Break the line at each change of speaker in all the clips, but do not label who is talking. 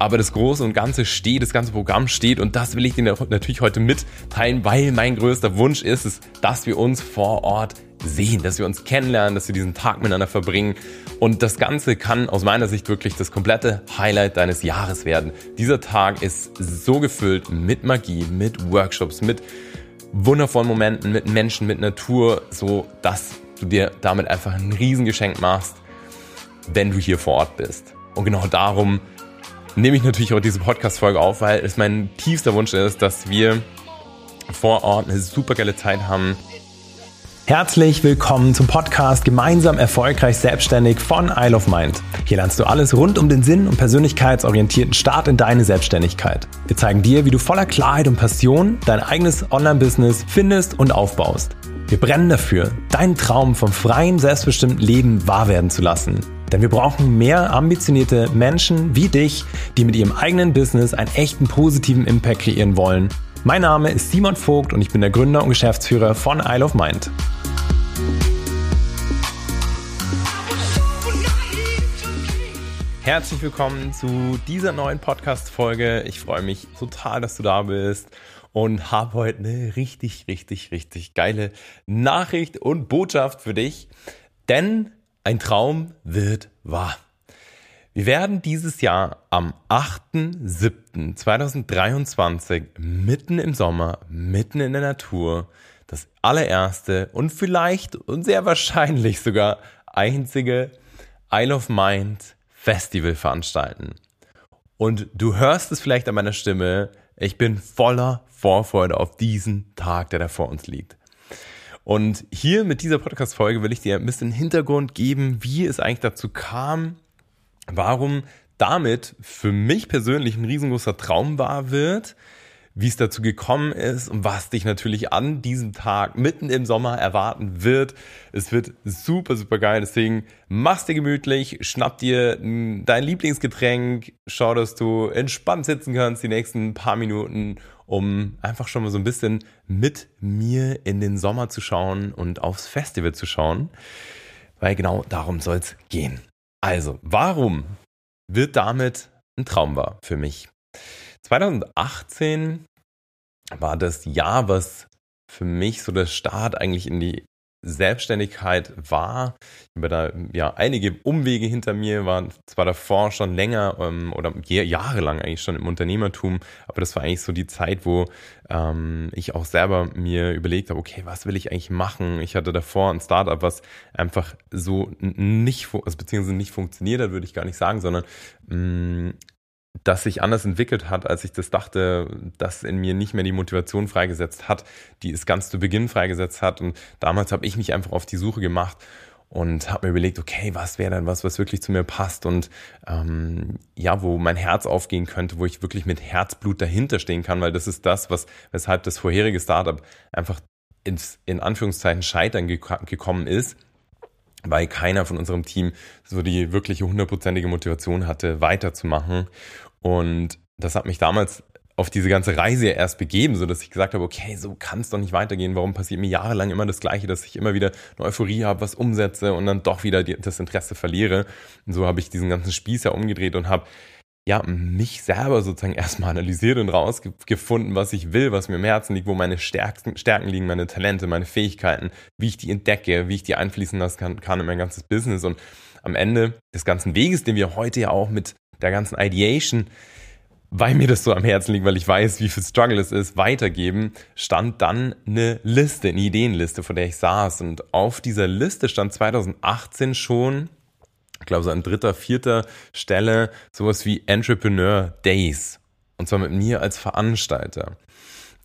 Aber das Große und Ganze steht, das ganze Programm steht und das will ich dir natürlich heute mitteilen, weil mein größter Wunsch ist es, dass wir uns vor Ort sehen, dass wir uns kennenlernen, dass wir diesen Tag miteinander verbringen. Und das Ganze kann aus meiner Sicht wirklich das komplette Highlight deines Jahres werden. Dieser Tag ist so gefüllt mit Magie, mit Workshops, mit wundervollen Momenten, mit Menschen, mit Natur, so dass du dir damit einfach ein Riesengeschenk machst, wenn du hier vor Ort bist. Und genau darum nehme ich natürlich auch diese Podcast-Folge auf, weil es mein tiefster Wunsch ist, dass wir vor Ort eine super geile Zeit haben.
Herzlich willkommen zum Podcast Gemeinsam erfolgreich selbstständig von Isle of Mind. Hier lernst du alles rund um den Sinn und persönlichkeitsorientierten Start in deine Selbstständigkeit. Wir zeigen dir, wie du voller Klarheit und Passion dein eigenes Online-Business findest und aufbaust. Wir brennen dafür, deinen Traum vom freien, selbstbestimmten Leben wahr werden zu lassen. Denn wir brauchen mehr ambitionierte Menschen wie dich, die mit ihrem eigenen Business einen echten positiven Impact kreieren wollen. Mein Name ist Simon Vogt und ich bin der Gründer und Geschäftsführer von Isle of Mind.
Herzlich willkommen zu dieser neuen Podcast-Folge. Ich freue mich total, dass du da bist und habe heute eine richtig, richtig, richtig geile Nachricht und Botschaft für dich. Denn ein Traum wird wahr. Wir werden dieses Jahr am 8.7.2023 mitten im Sommer, mitten in der Natur, das allererste und vielleicht und sehr wahrscheinlich sogar einzige Isle of Mind Festival veranstalten. Und du hörst es vielleicht an meiner Stimme, ich bin voller Vorfreude auf diesen Tag, der da vor uns liegt. Und hier mit dieser Podcast-Folge will ich dir ein bisschen Hintergrund geben, wie es eigentlich dazu kam, warum damit für mich persönlich ein riesengroßer Traum wahr wird, wie es dazu gekommen ist und was dich natürlich an diesem Tag mitten im Sommer erwarten wird. Es wird super, super geil. Deswegen mach's dir gemütlich, schnapp dir dein Lieblingsgetränk, schau, dass du entspannt sitzen kannst die nächsten paar Minuten um einfach schon mal so ein bisschen mit mir in den Sommer zu schauen und aufs Festival zu schauen, weil genau darum soll es gehen. Also, warum wird damit ein Traum wahr für mich? 2018 war das Jahr, was für mich so der Start eigentlich in die Selbstständigkeit war. Ich habe da ja einige Umwege hinter mir, war zwar davor schon länger ähm, oder jahrelang eigentlich schon im Unternehmertum, aber das war eigentlich so die Zeit, wo ähm, ich auch selber mir überlegt habe, okay, was will ich eigentlich machen? Ich hatte davor ein Startup, was einfach so nicht, also beziehungsweise nicht funktioniert hat, würde ich gar nicht sagen, sondern mh, mm, das sich anders entwickelt hat, als ich das dachte, dass in mir nicht mehr die Motivation freigesetzt hat, die es ganz zu Beginn freigesetzt hat. Und damals habe ich mich einfach auf die Suche gemacht und habe mir überlegt, okay, was wäre dann was, was wirklich zu mir passt und ähm, ja, wo mein Herz aufgehen könnte, wo ich wirklich mit Herzblut dahinter stehen kann, weil das ist das, was weshalb das vorherige Startup einfach ins in Anführungszeichen Scheitern gek gekommen ist weil keiner von unserem Team so die wirkliche hundertprozentige Motivation hatte, weiterzumachen. Und das hat mich damals auf diese ganze Reise erst begeben, so dass ich gesagt habe, okay, so kann es doch nicht weitergehen. Warum passiert mir jahrelang immer das Gleiche, dass ich immer wieder eine Euphorie habe, was umsetze und dann doch wieder die, das Interesse verliere. Und so habe ich diesen ganzen Spieß ja umgedreht und habe ja, mich selber sozusagen erstmal analysiert und rausgefunden, was ich will, was mir im Herzen liegt, wo meine Stärken, Stärken liegen, meine Talente, meine Fähigkeiten, wie ich die entdecke, wie ich die einfließen lassen kann, kann in mein ganzes Business. Und am Ende des ganzen Weges, den wir heute ja auch mit der ganzen Ideation, weil mir das so am Herzen liegt, weil ich weiß, wie viel Struggle es ist, weitergeben, stand dann eine Liste, eine Ideenliste, vor der ich saß. Und auf dieser Liste stand 2018 schon ich glaube, so an dritter, vierter Stelle sowas wie Entrepreneur Days. Und zwar mit mir als Veranstalter.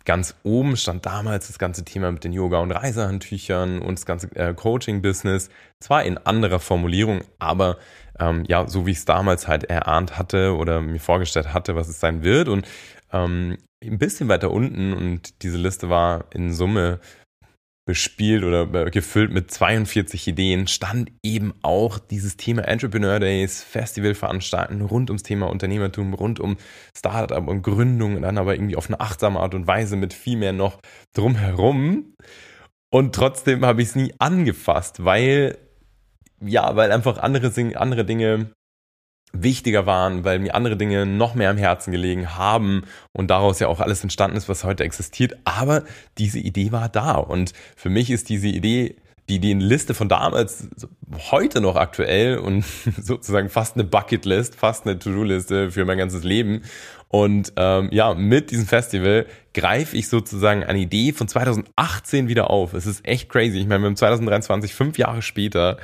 Ganz oben stand damals das ganze Thema mit den Yoga- und Reisehandtüchern und das ganze äh, Coaching-Business. Zwar in anderer Formulierung, aber ähm, ja, so wie ich es damals halt erahnt hatte oder mir vorgestellt hatte, was es sein wird. Und ähm, ein bisschen weiter unten, und diese Liste war in Summe bespielt oder gefüllt mit 42 Ideen, stand eben auch dieses Thema Entrepreneur Days, Festival veranstalten rund ums Thema Unternehmertum, rund um Startup und Gründung und dann aber irgendwie auf eine achtsame Art und Weise mit viel mehr noch drumherum. Und trotzdem habe ich es nie angefasst, weil, ja, weil einfach andere, andere Dinge wichtiger waren, weil mir andere Dinge noch mehr am Herzen gelegen haben und daraus ja auch alles entstanden ist, was heute existiert. Aber diese Idee war da und für mich ist diese Idee die, die Liste von damals heute noch aktuell und sozusagen fast eine Bucketlist, fast eine To-Do-Liste für mein ganzes Leben. Und ähm, ja, mit diesem Festival greife ich sozusagen eine Idee von 2018 wieder auf. Es ist echt crazy. Ich meine, wir haben 2023, fünf Jahre später.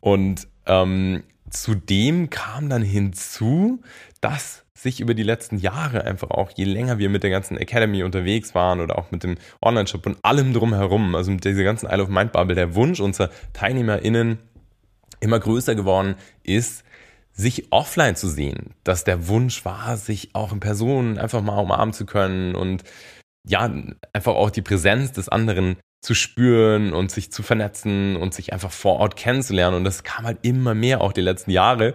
Und ähm, zudem kam dann hinzu, dass sich über die letzten Jahre einfach auch, je länger wir mit der ganzen Academy unterwegs waren oder auch mit dem Online-Shop und allem drumherum, also mit dieser ganzen Isle of Mind Bubble, der Wunsch unserer TeilnehmerInnen immer größer geworden ist, sich offline zu sehen, dass der Wunsch war, sich auch in Person einfach mal umarmen zu können und ja, einfach auch die Präsenz des anderen zu spüren und sich zu vernetzen und sich einfach vor Ort kennenzulernen. Und das kam halt immer mehr auch die letzten Jahre.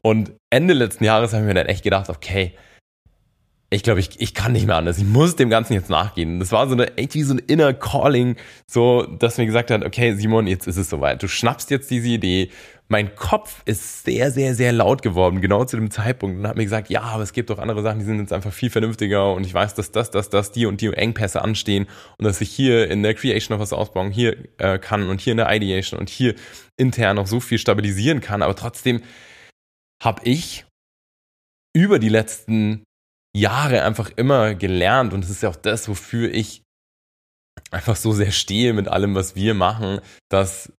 Und Ende letzten Jahres haben wir dann echt gedacht, okay, ich glaube, ich, ich kann nicht mehr anders. Ich muss dem Ganzen jetzt nachgehen. Das war so eine, echt wie so ein inner Calling, so, dass mir gesagt hat, okay, Simon, jetzt ist es soweit. Du schnappst jetzt diese Idee. Mein Kopf ist sehr, sehr, sehr laut geworden, genau zu dem Zeitpunkt. Und hat mir gesagt, ja, aber es gibt doch andere Sachen, die sind jetzt einfach viel vernünftiger. Und ich weiß, dass das, das, das, die und die Engpässe anstehen. Und dass ich hier in der Creation noch was ausbauen hier äh, kann und hier in der Ideation und hier intern noch so viel stabilisieren kann, aber trotzdem habe ich über die letzten Jahre einfach immer gelernt. Und es ist ja auch das, wofür ich einfach so sehr stehe mit allem, was wir machen, dass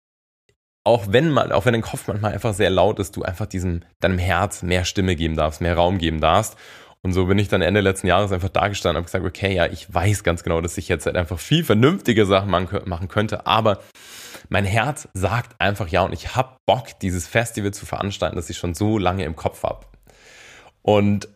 auch wenn man, auch wenn dein Kopf manchmal einfach sehr laut ist, du einfach diesem, deinem Herz mehr Stimme geben darfst, mehr Raum geben darfst. Und so bin ich dann Ende letzten Jahres einfach da gestanden und habe gesagt, okay, ja, ich weiß ganz genau, dass ich jetzt halt einfach viel vernünftige Sachen machen könnte, aber mein Herz sagt einfach ja und ich habe Bock, dieses Festival zu veranstalten, das ich schon so lange im Kopf habe. Und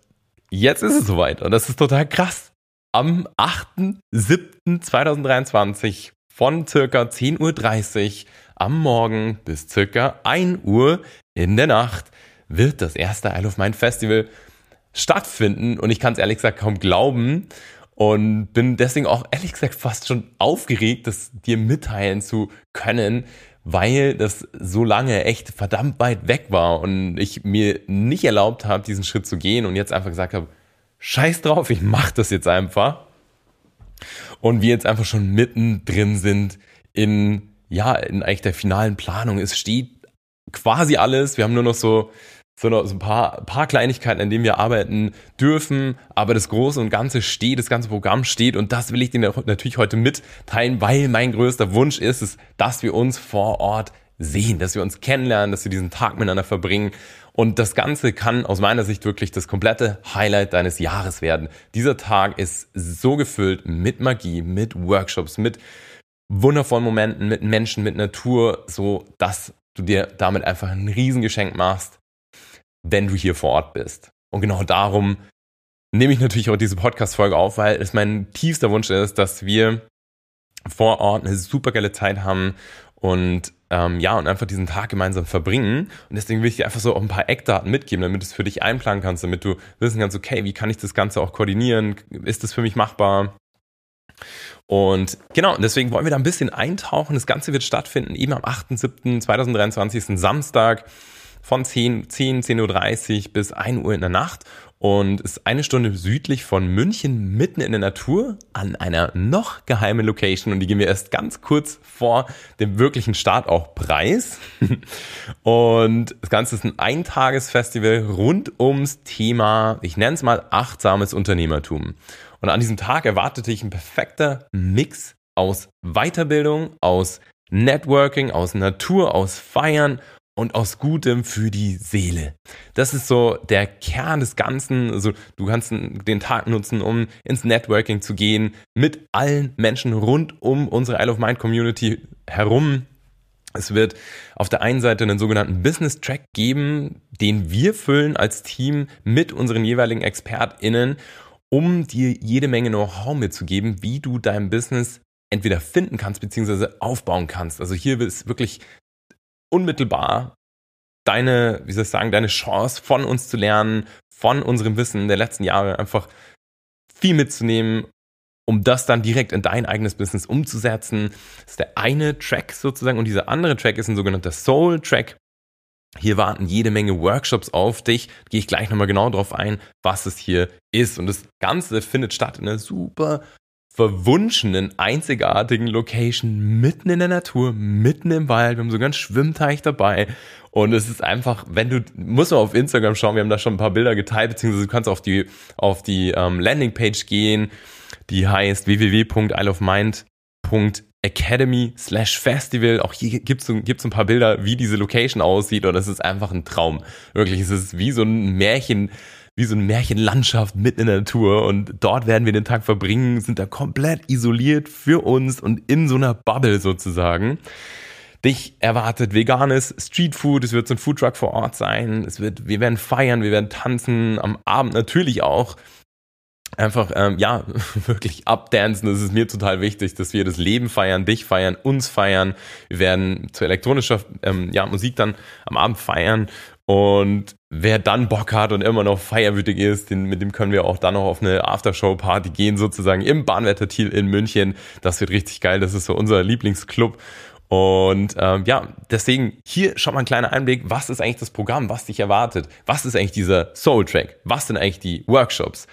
jetzt ist es soweit und das ist total krass. Am 8.7.2023 von circa 10.30 Uhr am Morgen bis circa 1 Uhr in der Nacht wird das erste Isle of Mind Festival stattfinden und ich kann es ehrlich gesagt kaum glauben und bin deswegen auch ehrlich gesagt fast schon aufgeregt, das dir mitteilen zu können, weil das so lange echt verdammt weit weg war und ich mir nicht erlaubt habe, diesen Schritt zu gehen und jetzt einfach gesagt habe, scheiß drauf, ich mach das jetzt einfach. Und wir jetzt einfach schon mittendrin sind in, ja, in eigentlich der finalen Planung. Es steht quasi alles. Wir haben nur noch so sondern so ein paar, paar Kleinigkeiten, an denen wir arbeiten dürfen. Aber das Große und Ganze steht, das ganze Programm steht und das will ich dir natürlich heute mitteilen, weil mein größter Wunsch ist es, dass wir uns vor Ort sehen, dass wir uns kennenlernen, dass wir diesen Tag miteinander verbringen. Und das Ganze kann aus meiner Sicht wirklich das komplette Highlight deines Jahres werden. Dieser Tag ist so gefüllt mit Magie, mit Workshops, mit wundervollen Momenten, mit Menschen, mit Natur, so dass du dir damit einfach ein Riesengeschenk machst wenn du hier vor Ort bist. Und genau darum nehme ich natürlich auch diese Podcast-Folge auf, weil es mein tiefster Wunsch ist, dass wir vor Ort eine super geile Zeit haben und ähm, ja, und einfach diesen Tag gemeinsam verbringen. Und deswegen will ich dir einfach so auch ein paar Eckdaten mitgeben, damit du es für dich einplanen kannst, damit du wissen kannst, okay, wie kann ich das Ganze auch koordinieren? Ist das für mich machbar? Und genau, deswegen wollen wir da ein bisschen eintauchen. Das Ganze wird stattfinden eben am 8.7.2023, Samstag von 10, 10, 10.30 Uhr bis 1 Uhr in der Nacht und ist eine Stunde südlich von München mitten in der Natur an einer noch geheimen Location und die gehen wir erst ganz kurz vor dem wirklichen Start auch preis. und das Ganze ist ein Eintagesfestival rund ums Thema, ich nenne es mal achtsames Unternehmertum. Und an diesem Tag erwartete ich ein perfekter Mix aus Weiterbildung, aus Networking, aus Natur, aus Feiern und aus Gutem für die Seele. Das ist so der Kern des Ganzen. Also du kannst den Tag nutzen, um ins Networking zu gehen mit allen Menschen rund um unsere Isle of Mind Community herum. Es wird auf der einen Seite einen sogenannten Business Track geben, den wir füllen als Team mit unseren jeweiligen ExpertInnen, um dir jede Menge Know-how mitzugeben, wie du dein Business entweder finden kannst beziehungsweise aufbauen kannst. Also hier ist wirklich unmittelbar deine, wie soll ich sagen, deine Chance von uns zu lernen, von unserem Wissen der letzten Jahre einfach viel mitzunehmen, um das dann direkt in dein eigenes Business umzusetzen. Das ist der eine Track sozusagen und dieser andere Track ist ein sogenannter Soul Track. Hier warten jede Menge Workshops auf dich. Gehe ich gleich nochmal genau drauf ein, was es hier ist. Und das Ganze findet statt in einer super verwunschenen, einzigartigen Location mitten in der Natur, mitten im Wald. Wir haben sogar einen Schwimmteich dabei. Und es ist einfach, wenn du, musst du auf Instagram schauen, wir haben da schon ein paar Bilder geteilt, beziehungsweise du kannst auf die, auf die ähm, Landingpage gehen, die heißt www.isleofmind.academy slash festival. Auch hier gibt's so, gibt's ein paar Bilder, wie diese Location aussieht und es ist einfach ein Traum. Wirklich, es ist wie so ein Märchen, wie so eine Märchenlandschaft mitten in der Natur und dort werden wir den Tag verbringen, sind da komplett isoliert für uns und in so einer Bubble sozusagen. Dich erwartet veganes Streetfood, es wird so ein Foodtruck vor Ort sein, es wird, wir werden feiern, wir werden tanzen, am Abend natürlich auch einfach, ähm, ja, wirklich abdancen. Das ist mir total wichtig, dass wir das Leben feiern, dich feiern, uns feiern. Wir werden zu elektronischer ähm, ja, Musik dann am Abend feiern und wer dann Bock hat und immer noch feierwütig ist, den, mit dem können wir auch dann noch auf eine Aftershow-Party gehen, sozusagen im Bahnwetter Thiel in München. Das wird richtig geil. Das ist so unser Lieblingsclub. Und ähm, ja, deswegen hier schon mal ein kleiner Einblick, was ist eigentlich das Programm, was dich erwartet? Was ist eigentlich dieser Soul Track? Was sind eigentlich die Workshops?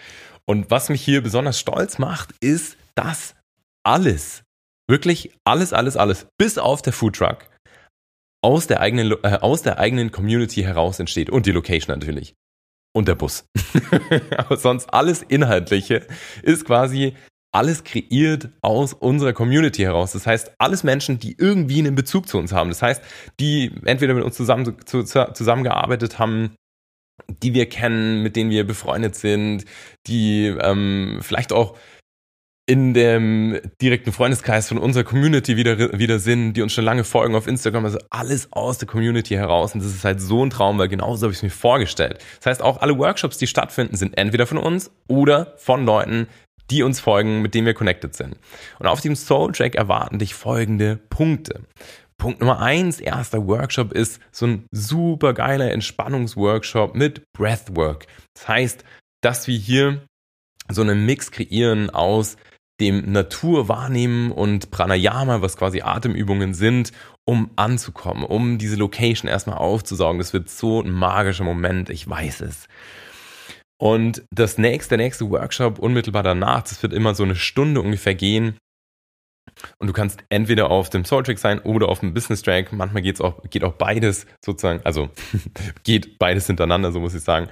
Und was mich hier besonders stolz macht, ist, dass alles, wirklich alles, alles, alles, bis auf der Food Truck, aus der eigenen, äh, aus der eigenen Community heraus entsteht. Und die Location natürlich. Und der Bus. Aber sonst alles Inhaltliche ist quasi alles kreiert aus unserer Community heraus. Das heißt, alles Menschen, die irgendwie einen Bezug zu uns haben. Das heißt, die entweder mit uns zusammen, zu, zusammengearbeitet haben, die wir kennen, mit denen wir befreundet sind, die ähm, vielleicht auch in dem direkten Freundeskreis von unserer Community wieder, wieder sind, die uns schon lange folgen auf Instagram. Also alles aus der Community heraus. Und das ist halt so ein Traum, weil genauso habe ich es mir vorgestellt. Das heißt, auch alle Workshops, die stattfinden, sind entweder von uns oder von Leuten, die uns folgen, mit denen wir connected sind. Und auf diesem Soul Track erwarten dich folgende Punkte. Punkt Nummer eins, erster Workshop ist so ein super geiler Entspannungsworkshop mit Breathwork. Das heißt, dass wir hier so einen Mix kreieren aus dem Naturwahrnehmen und Pranayama, was quasi Atemübungen sind, um anzukommen, um diese Location erstmal aufzusaugen. Das wird so ein magischer Moment, ich weiß es. Und das nächste, der nächste Workshop unmittelbar danach, das wird immer so eine Stunde ungefähr gehen. Und du kannst entweder auf dem Soul Track sein oder auf dem Business Track. Manchmal geht's auch, geht auch beides sozusagen, also geht beides hintereinander, so muss ich sagen.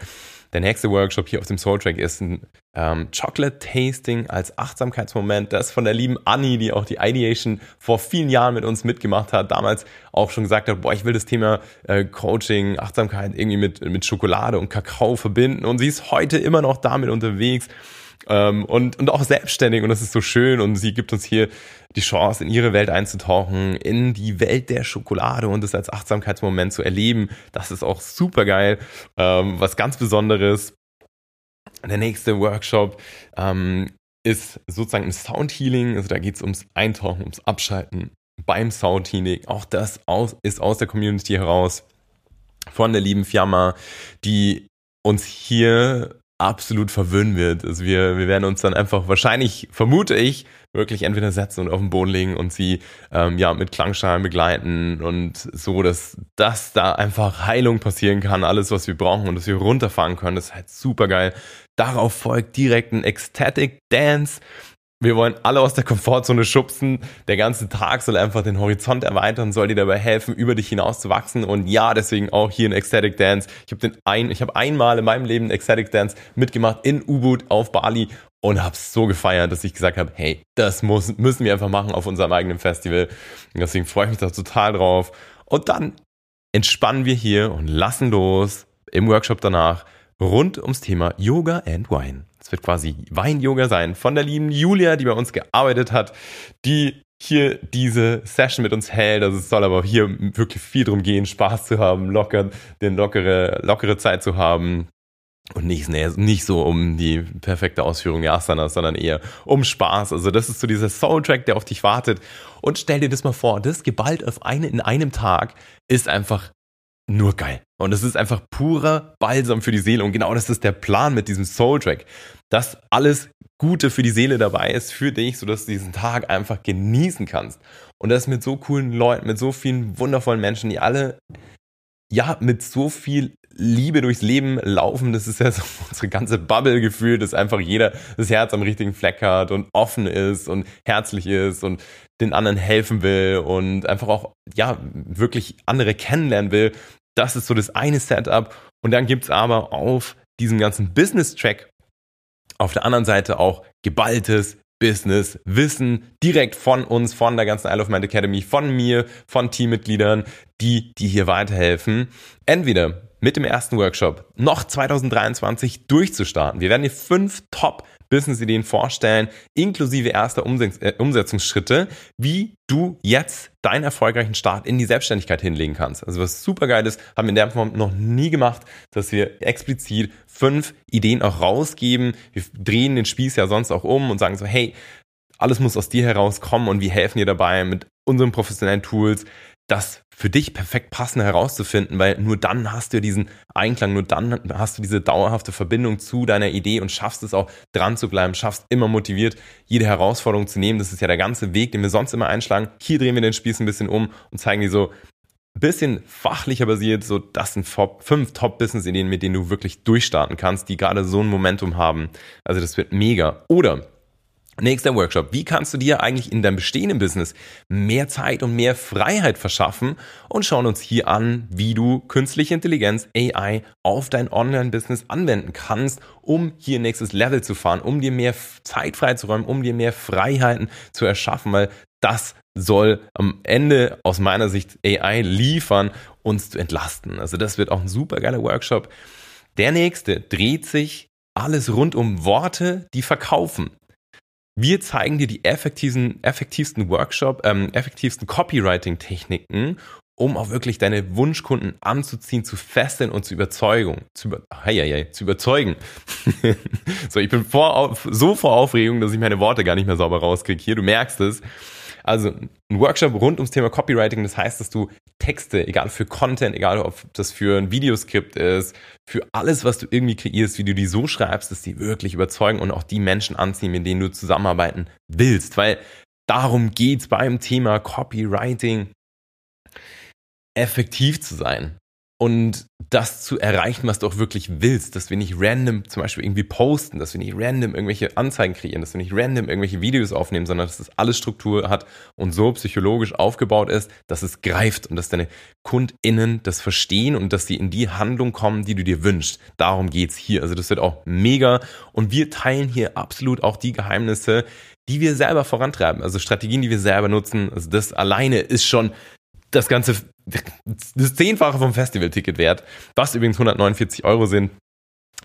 Der nächste Workshop hier auf dem Soul Track ist ein ähm, Chocolate Tasting als Achtsamkeitsmoment. Das von der lieben Annie, die auch die Ideation vor vielen Jahren mit uns mitgemacht hat. Damals auch schon gesagt hat, boah, ich will das Thema äh, Coaching, Achtsamkeit irgendwie mit, mit Schokolade und Kakao verbinden. Und sie ist heute immer noch damit unterwegs ähm, und, und auch selbstständig und das ist so schön und sie gibt uns hier die Chance, in ihre Welt einzutauchen, in die Welt der Schokolade und das als Achtsamkeitsmoment zu erleben. Das ist auch super geil, ähm, was ganz Besonderes. Der nächste Workshop ähm, ist sozusagen ein Soundhealing, also da geht es ums Eintauchen, ums Abschalten beim Soundhealing. Auch das aus, ist aus der Community heraus von der lieben Fiamma, die uns hier absolut verwöhnen wird. Also wir, wir werden uns dann einfach wahrscheinlich, vermute ich, wirklich entweder setzen und auf den Boden legen und sie ähm, ja mit Klangschalen begleiten und so, dass dass da einfach Heilung passieren kann, alles was wir brauchen und dass wir runterfahren können, das ist halt super geil. Darauf folgt direkt ein Ecstatic Dance. Wir wollen alle aus der Komfortzone schubsen. Der ganze Tag soll einfach den Horizont erweitern, soll dir dabei helfen, über dich hinaus zu wachsen. Und ja, deswegen auch hier ein Ecstatic Dance. Ich habe ein, ich habe einmal in meinem Leben Ecstatic Dance mitgemacht in U-Boot auf Bali und habe so gefeiert, dass ich gesagt habe, hey, das muss, müssen wir einfach machen auf unserem eigenen Festival. Und deswegen freue ich mich da total drauf. Und dann entspannen wir hier und lassen los im Workshop danach rund ums Thema Yoga and Wine. Es wird quasi Wein-Yoga sein von der lieben Julia, die bei uns gearbeitet hat, die hier diese Session mit uns hält. Also es soll aber hier wirklich viel drum gehen, Spaß zu haben, locker, den lockere, lockere Zeit zu haben. Und nicht, nee, nicht so um die perfekte Ausführung der Asanas, sondern eher um Spaß. Also das ist so dieser Soundtrack, der auf dich wartet. Und stell dir das mal vor, das geballt auf eine, in einem Tag ist einfach nur geil. Und es ist einfach purer Balsam für die Seele. Und genau das ist der Plan mit diesem Soul-Track. Dass alles Gute für die Seele dabei ist, für dich, sodass du diesen Tag einfach genießen kannst. Und das mit so coolen Leuten, mit so vielen wundervollen Menschen, die alle ja, mit so viel Liebe durchs Leben laufen. Das ist ja so unsere ganze Bubble gefühlt, dass einfach jeder das Herz am richtigen Fleck hat und offen ist und herzlich ist und den anderen helfen will und einfach auch, ja, wirklich andere kennenlernen will. Das ist so das eine Setup. Und dann gibt's aber auf diesem ganzen Business-Track auf der anderen Seite auch geballtes Business, Wissen direkt von uns, von der ganzen Isle of Mind Academy, von mir, von Teammitgliedern, die, die hier weiterhelfen. Entweder mit dem ersten Workshop noch 2023 durchzustarten. Wir werden dir fünf Top Business-Ideen vorstellen, inklusive erster äh, Umsetzungsschritte, wie du jetzt deinen erfolgreichen Start in die Selbstständigkeit hinlegen kannst. Also was super geil ist, haben wir in der Form noch nie gemacht, dass wir explizit fünf Ideen auch rausgeben. Wir drehen den Spieß ja sonst auch um und sagen so, hey, alles muss aus dir herauskommen und wir helfen dir dabei mit unseren professionellen Tools, das für dich perfekt passende herauszufinden, weil nur dann hast du diesen Einklang, nur dann hast du diese dauerhafte Verbindung zu deiner Idee und schaffst es auch dran zu bleiben, schaffst immer motiviert, jede Herausforderung zu nehmen. Das ist ja der ganze Weg, den wir sonst immer einschlagen. Hier drehen wir den Spieß ein bisschen um und zeigen dir so ein bisschen fachlicher basiert, so das sind fünf Top-Business-Ideen, mit denen du wirklich durchstarten kannst, die gerade so ein Momentum haben. Also das wird mega. Oder Nächster Workshop. Wie kannst du dir eigentlich in deinem bestehenden Business mehr Zeit und mehr Freiheit verschaffen? Und schauen uns hier an, wie du künstliche Intelligenz, AI, auf dein Online-Business anwenden kannst, um hier nächstes Level zu fahren, um dir mehr Zeit freizuräumen, um dir mehr Freiheiten zu erschaffen, weil das soll am Ende aus meiner Sicht AI liefern, uns zu entlasten. Also das wird auch ein super geiler Workshop. Der nächste dreht sich alles rund um Worte, die verkaufen. Wir zeigen dir die effektivsten, effektivsten Workshop, ähm, effektivsten Copywriting-Techniken, um auch wirklich deine Wunschkunden anzuziehen, zu fesseln und zu überzeugen. Zu, über, hei, hei, zu überzeugen. so, ich bin vor, so vor Aufregung, dass ich meine Worte gar nicht mehr sauber rauskriege. Hier, du merkst es. Also ein Workshop rund ums Thema Copywriting, das heißt, dass du Texte, egal für Content, egal ob das für ein Videoskript ist, für alles, was du irgendwie kreierst, wie du die so schreibst, dass die wirklich überzeugen und auch die Menschen anziehen, mit denen du zusammenarbeiten willst. Weil darum geht's beim Thema Copywriting, effektiv zu sein und das zu erreichen, was du auch wirklich willst, dass wir nicht random zum Beispiel irgendwie posten, dass wir nicht random irgendwelche Anzeigen kreieren, dass wir nicht random irgendwelche Videos aufnehmen, sondern dass das alles Struktur hat und so psychologisch aufgebaut ist, dass es greift und dass deine KundInnen das verstehen und dass sie in die Handlung kommen, die du dir wünschst. Darum geht's hier. Also das wird auch mega und wir teilen hier absolut auch die Geheimnisse, die wir selber vorantreiben, also Strategien, die wir selber nutzen. Also das alleine ist schon das Ganze das Zehnfache vom Festivalticket wert, was übrigens 149 Euro sind.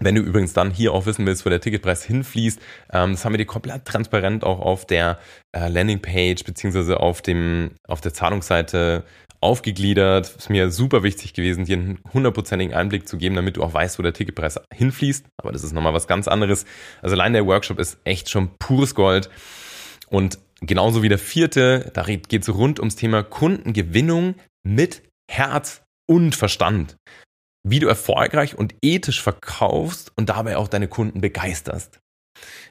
Wenn du übrigens dann hier auch wissen willst, wo der Ticketpreis hinfließt, ähm, das haben wir dir komplett transparent auch auf der äh, Landingpage beziehungsweise auf dem auf der Zahlungsseite aufgegliedert. Ist mir super wichtig gewesen, dir einen hundertprozentigen Einblick zu geben, damit du auch weißt, wo der Ticketpreis hinfließt. Aber das ist nochmal was ganz anderes. Also allein der Workshop ist echt schon pures Gold. Und genauso wie der vierte, da geht es rund ums Thema Kundengewinnung mit Herz und Verstand. Wie du erfolgreich und ethisch verkaufst und dabei auch deine Kunden begeisterst.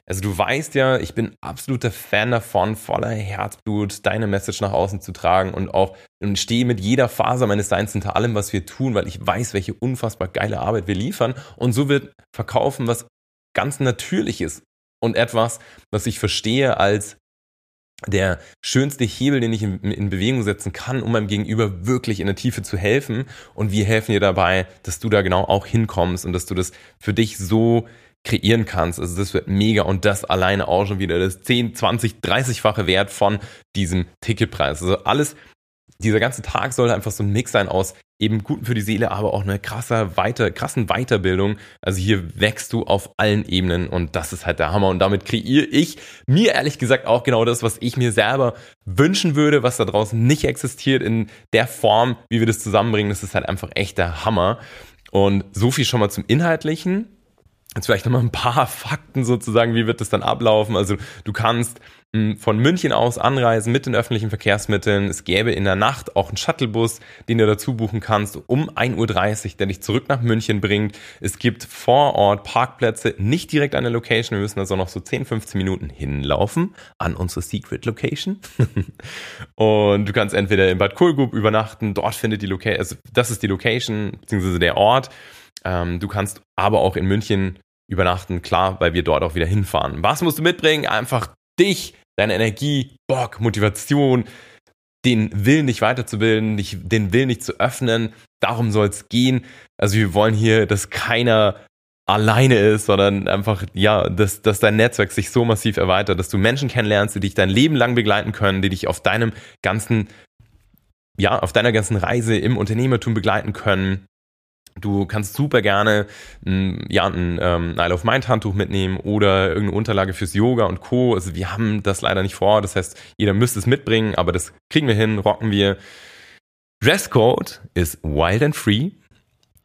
Also du weißt ja, ich bin absoluter Fan davon, voller Herzblut deine Message nach außen zu tragen und auch und stehe mit jeder Faser meines Seins hinter allem, was wir tun, weil ich weiß, welche unfassbar geile Arbeit wir liefern. Und so wird Verkaufen was ganz Natürliches und etwas, was ich verstehe als der schönste Hebel, den ich in, in, Bewegung setzen kann, um meinem Gegenüber wirklich in der Tiefe zu helfen. Und wir helfen dir dabei, dass du da genau auch hinkommst und dass du das für dich so kreieren kannst. Also das wird mega und das alleine auch schon wieder das 10, 20, 30-fache Wert von diesem Ticketpreis. Also alles, dieser ganze Tag soll einfach so ein Mix sein aus eben guten für die Seele, aber auch eine krasser weiter, krassen Weiterbildung. Also hier wächst du auf allen Ebenen und das ist halt der Hammer. Und damit kreiere ich mir ehrlich gesagt auch genau das, was ich mir selber wünschen würde, was da draußen nicht existiert in der Form, wie wir das zusammenbringen. Das ist halt einfach echt der Hammer. Und so viel schon mal zum Inhaltlichen. Jetzt vielleicht nochmal ein paar Fakten sozusagen, wie wird das dann ablaufen? Also du kannst hm, von München aus anreisen mit den öffentlichen Verkehrsmitteln. Es gäbe in der Nacht auch einen Shuttlebus, den du dazu buchen kannst, um 1.30 Uhr, der dich zurück nach München bringt. Es gibt vor Ort Parkplätze, nicht direkt an der Location. Wir müssen also noch so 10, 15 Minuten hinlaufen an unsere Secret Location. Und du kannst entweder in Bad Kohlgrub übernachten, dort findet die Location, also das ist die Location, beziehungsweise der Ort. Ähm, du kannst aber auch in München übernachten, klar, weil wir dort auch wieder hinfahren. Was musst du mitbringen? Einfach dich, deine Energie, Bock, Motivation, den Willen, dich weiterzubilden, dich, den Willen, dich zu öffnen. Darum soll es gehen. Also wir wollen hier, dass keiner alleine ist, sondern einfach, ja, dass, dass dein Netzwerk sich so massiv erweitert, dass du Menschen kennenlernst, die dich dein Leben lang begleiten können, die dich auf deinem ganzen, ja, auf deiner ganzen Reise im Unternehmertum begleiten können, Du kannst super gerne ein, ja, ein ähm, Isle of Mind Handtuch mitnehmen oder irgendeine Unterlage fürs Yoga und Co. Also wir haben das leider nicht vor. Das heißt, jeder müsste es mitbringen, aber das kriegen wir hin, rocken wir. Dresscode ist wild and free.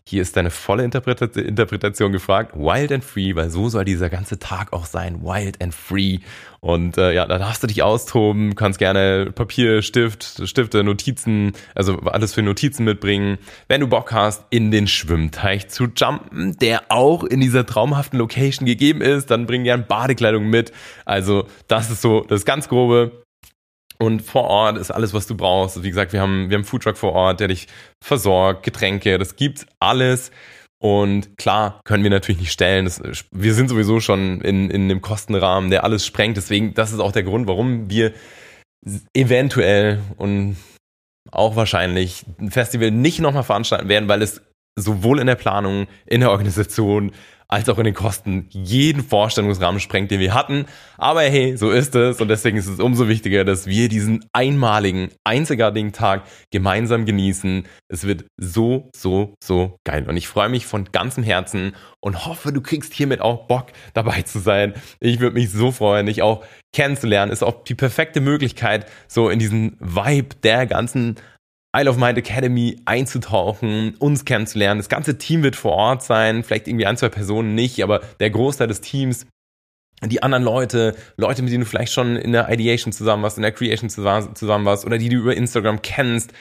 Hier ist deine volle Interpretation gefragt. Wild and free, weil so soll dieser ganze Tag auch sein. Wild and free. Und äh, ja, da darfst du dich austoben, kannst gerne Papier, Stift, Stifte, Notizen, also alles für Notizen mitbringen. Wenn du Bock hast, in den Schwimmteich zu jumpen, der auch in dieser traumhaften Location gegeben ist, dann bring gerne Badekleidung mit. Also das ist so das ganz grobe. Und vor Ort ist alles, was du brauchst. Wie gesagt, wir haben, wir haben Foodtruck vor Ort, der dich versorgt, Getränke, das gibt's alles. Und klar, können wir natürlich nicht stellen. Das, wir sind sowieso schon in, in dem Kostenrahmen, der alles sprengt. Deswegen, das ist auch der Grund, warum wir eventuell und auch wahrscheinlich ein Festival nicht nochmal veranstalten werden, weil es sowohl in der Planung, in der Organisation, als auch in den Kosten jeden Vorstellungsrahmen sprengt, den wir hatten. Aber hey, so ist es und deswegen ist es umso wichtiger, dass wir diesen einmaligen, einzigartigen Tag gemeinsam genießen. Es wird so, so, so geil und ich freue mich von ganzem Herzen und hoffe, du kriegst hiermit auch Bock dabei zu sein. Ich würde mich so freuen, dich auch kennenzulernen. Ist auch die perfekte Möglichkeit, so in diesen Vibe der ganzen Isle of Mind Academy einzutauchen, uns kennenzulernen. Das ganze Team wird vor Ort sein, vielleicht irgendwie ein, zwei Personen nicht, aber der Großteil des Teams die anderen Leute, Leute, mit denen du vielleicht schon in der Ideation zusammen warst, in der Creation zusammen warst oder die du über Instagram kennst.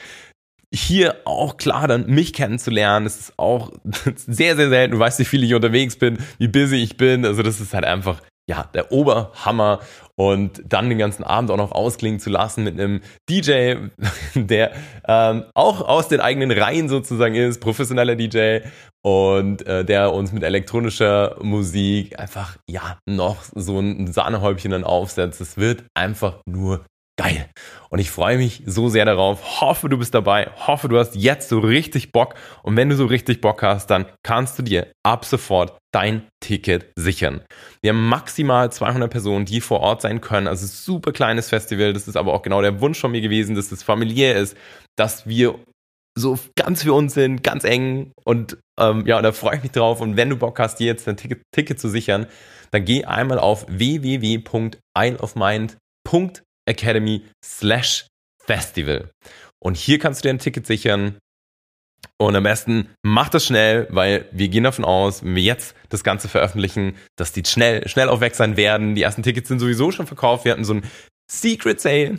Hier auch klar dann mich kennenzulernen, das ist auch sehr, sehr selten. Du weißt, wie viel ich unterwegs bin, wie busy ich bin. Also das ist halt einfach, ja, der Oberhammer und dann den ganzen Abend auch noch ausklingen zu lassen mit einem DJ, der ähm, auch aus den eigenen Reihen sozusagen ist, professioneller DJ und äh, der uns mit elektronischer Musik einfach ja noch so ein Sahnehäubchen dann aufsetzt. Es wird einfach nur Geil. Und ich freue mich so sehr darauf. Hoffe, du bist dabei. Hoffe, du hast jetzt so richtig Bock. Und wenn du so richtig Bock hast, dann kannst du dir ab sofort dein Ticket sichern. Wir haben maximal 200 Personen, die vor Ort sein können. Also super kleines Festival. Das ist aber auch genau der Wunsch von mir gewesen, dass es familiär ist, dass wir so ganz für uns sind, ganz eng. Und ähm, ja, da freue ich mich drauf. Und wenn du Bock hast, dir jetzt ein Ticket, Ticket zu sichern, dann geh einmal auf www.isleofmind.de Academy slash Festival. Und hier kannst du dir ein Ticket sichern. Und am besten mach das schnell, weil wir gehen davon aus, wenn wir jetzt das Ganze veröffentlichen, dass die schnell, schnell auch weg sein werden. Die ersten Tickets sind sowieso schon verkauft. Wir hatten so ein Secret Sale,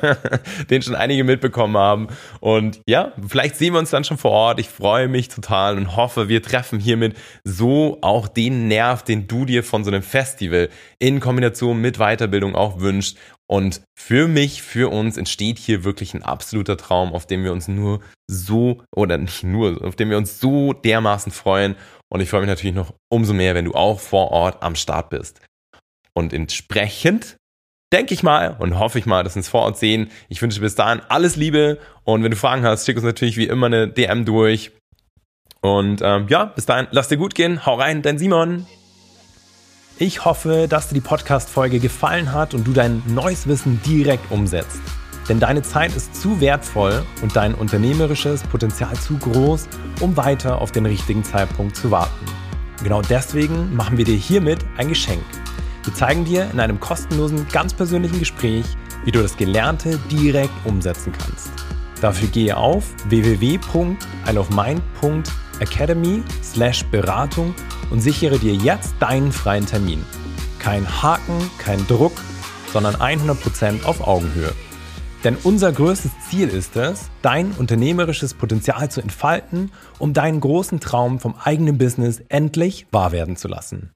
den schon einige mitbekommen haben. Und ja, vielleicht sehen wir uns dann schon vor Ort. Ich freue mich total und hoffe, wir treffen hiermit so auch den Nerv, den du dir von so einem Festival in Kombination mit Weiterbildung auch wünschst. Und für mich, für uns entsteht hier wirklich ein absoluter Traum, auf den wir uns nur so, oder nicht nur, auf den wir uns so dermaßen freuen. Und ich freue mich natürlich noch umso mehr, wenn du auch vor Ort am Start bist. Und entsprechend denke ich mal und hoffe ich mal, dass wir uns vor Ort sehen. Ich wünsche bis dahin alles Liebe und wenn du Fragen hast, schick uns natürlich wie immer eine DM durch. Und ähm, ja, bis dahin, lass dir gut gehen. Hau rein, dein Simon.
Ich hoffe, dass dir die Podcast-Folge gefallen hat und du dein neues Wissen direkt umsetzt. Denn deine Zeit ist zu wertvoll und dein unternehmerisches Potenzial zu groß, um weiter auf den richtigen Zeitpunkt zu warten. Genau deswegen machen wir dir hiermit ein Geschenk. Wir zeigen dir in einem kostenlosen, ganz persönlichen Gespräch, wie du das Gelernte direkt umsetzen kannst. Dafür gehe auf www.isleofmind.academy/beratung und sichere dir jetzt deinen freien Termin. Kein Haken, kein Druck, sondern 100% auf Augenhöhe. Denn unser größtes Ziel ist es, dein unternehmerisches Potenzial zu entfalten, um deinen großen Traum vom eigenen Business endlich wahr werden zu lassen.